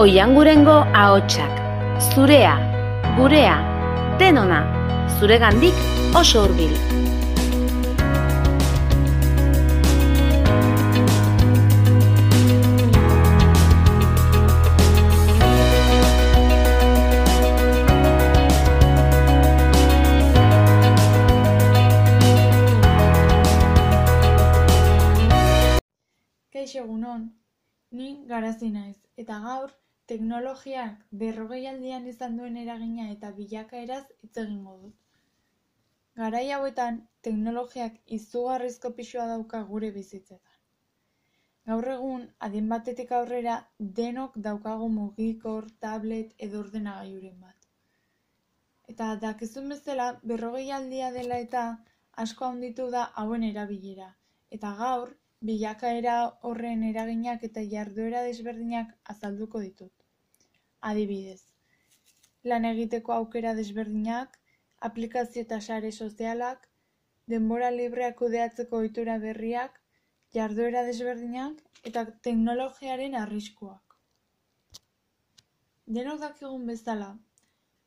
Oiangurengo ahotsak, zurea, gurea, denona, zuregandik oso hurbil. Kaixo egunon, ni garazi naiz, eta gaur teknologiak berrogeialdian izan duen eragina eta bilakaeraz hitz egingo dut. Garai hauetan, teknologiak izugarrizko pisua dauka gure bizitzetan. Gaur egun, adien batetik aurrera, denok daukagu mugikor, tablet edo ordenagailuren bat. Eta dakizun bezala, berrogeialdia dela eta asko handitu da hauen erabilera. Eta gaur, bilakaera horren eraginak eta jarduera desberdinak azalduko ditut. Adibidez, lan egiteko aukera desberdinak, aplikazio eta sare sozialak, denbora libreak kudeatzeko ohitura berriak, jarduera desberdinak eta teknologiaren arriskuak. Denok dakigun bezala,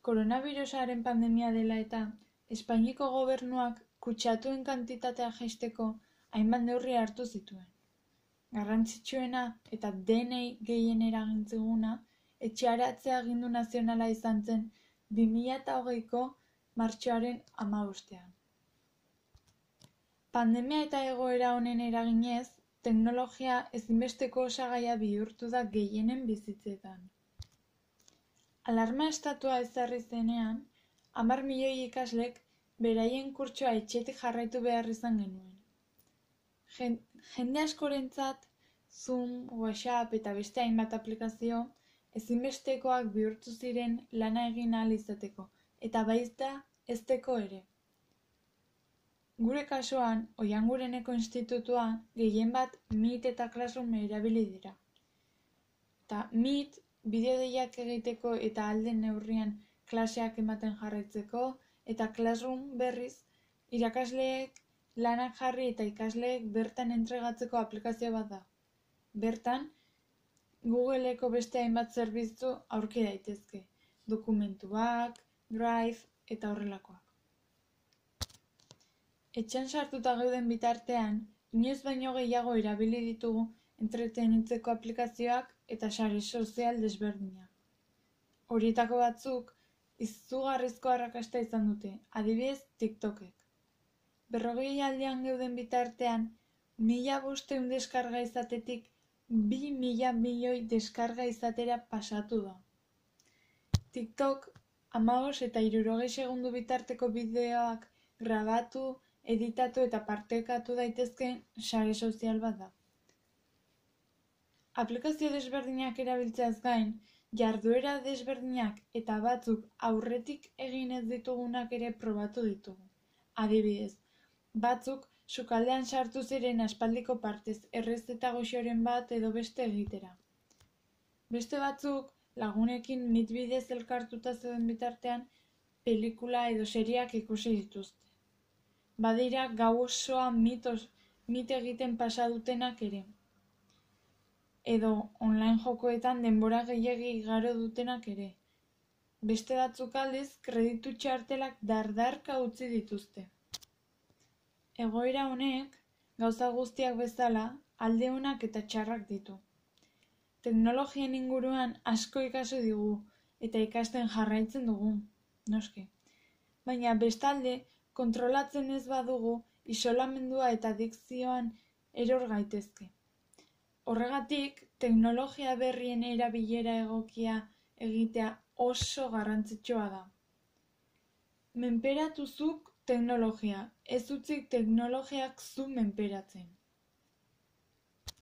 koronavirusaren pandemia dela eta Espainiko gobernuak kutsatuen kantitatea jaisteko hainbat neurri hartu zituen. Garrantzitsuena eta denei gehien eragintziguna etxearatzea agindu nazionala izan zen 2008ko martxoaren amabostean. Pandemia eta egoera honen eraginez, teknologia ezinbesteko osagaia bihurtu da gehienen bizitzetan. Alarma estatua ezarri zenean, hamar milioi ikaslek beraien kurtsoa etxetik jarraitu behar izan genuen. Jende askorentzat Zoom, WhatsApp eta beste hainbat aplikazio ezinbestekoak bihurtu ziren lana egin ahal izateko, eta baita ezteko ere. Gure kasuan, Oiangureneko institutua gehien bat Meet eta Classroom erabili dira. Eta Meet bideo-deiak egiteko eta alden neurrian klaseak ematen jarraitzeko, eta Classroom berriz irakasleek lanak jarri eta ikasleek bertan entregatzeko aplikazio bat da. Bertan, Googleeko beste hainbat zerbitzu aurki daitezke, dokumentuak, Drive eta horrelakoak. Etxean sartuta geuden bitartean, inoiz baino gehiago erabili ditugu entretenitzeko aplikazioak eta sare sozial desberdinak. Horietako batzuk, izugarrizko arrakasta izan dute, adibidez TikTokek. Berrogei aldean geuden bitartean, mila bosteun deskarga izatetik, bi mila milioi deskarga izatera pasatu da. TikTok, amagos eta irurogei segundu bitarteko bideoak grabatu, editatu eta partekatu daitezkeen sare sozial bat da. Aplikazio desberdinak erabiltzeaz gain, jarduera desberdinak eta batzuk aurretik egin ez ditugunak ere probatu ditugu. Adibidez, batzuk sukaldean sartu ziren aspaldiko partez errezeta goxoren bat edo beste egitera. Beste batzuk lagunekin mitbidez elkartuta zeuden bitartean pelikula edo seriak ikusi dituzte badira gau osoa mitos, mit egiten pasa dutenak ere. Edo online jokoetan denbora gehiagi igaro dutenak ere. Beste batzuk aldiz kreditu txartelak dardarka utzi dituzte. Egoera honek, gauza guztiak bezala, alde honak eta txarrak ditu. Teknologien inguruan asko ikaso digu eta ikasten jarraitzen dugu, noski. Baina bestalde, kontrolatzen ez badugu isolamendua eta dikzioan eror gaitezke. Horregatik, teknologia berrien erabilera egokia egitea oso garrantzitsua da. Menperatuzuk teknologia, ez utzik teknologiak zu menperatzen.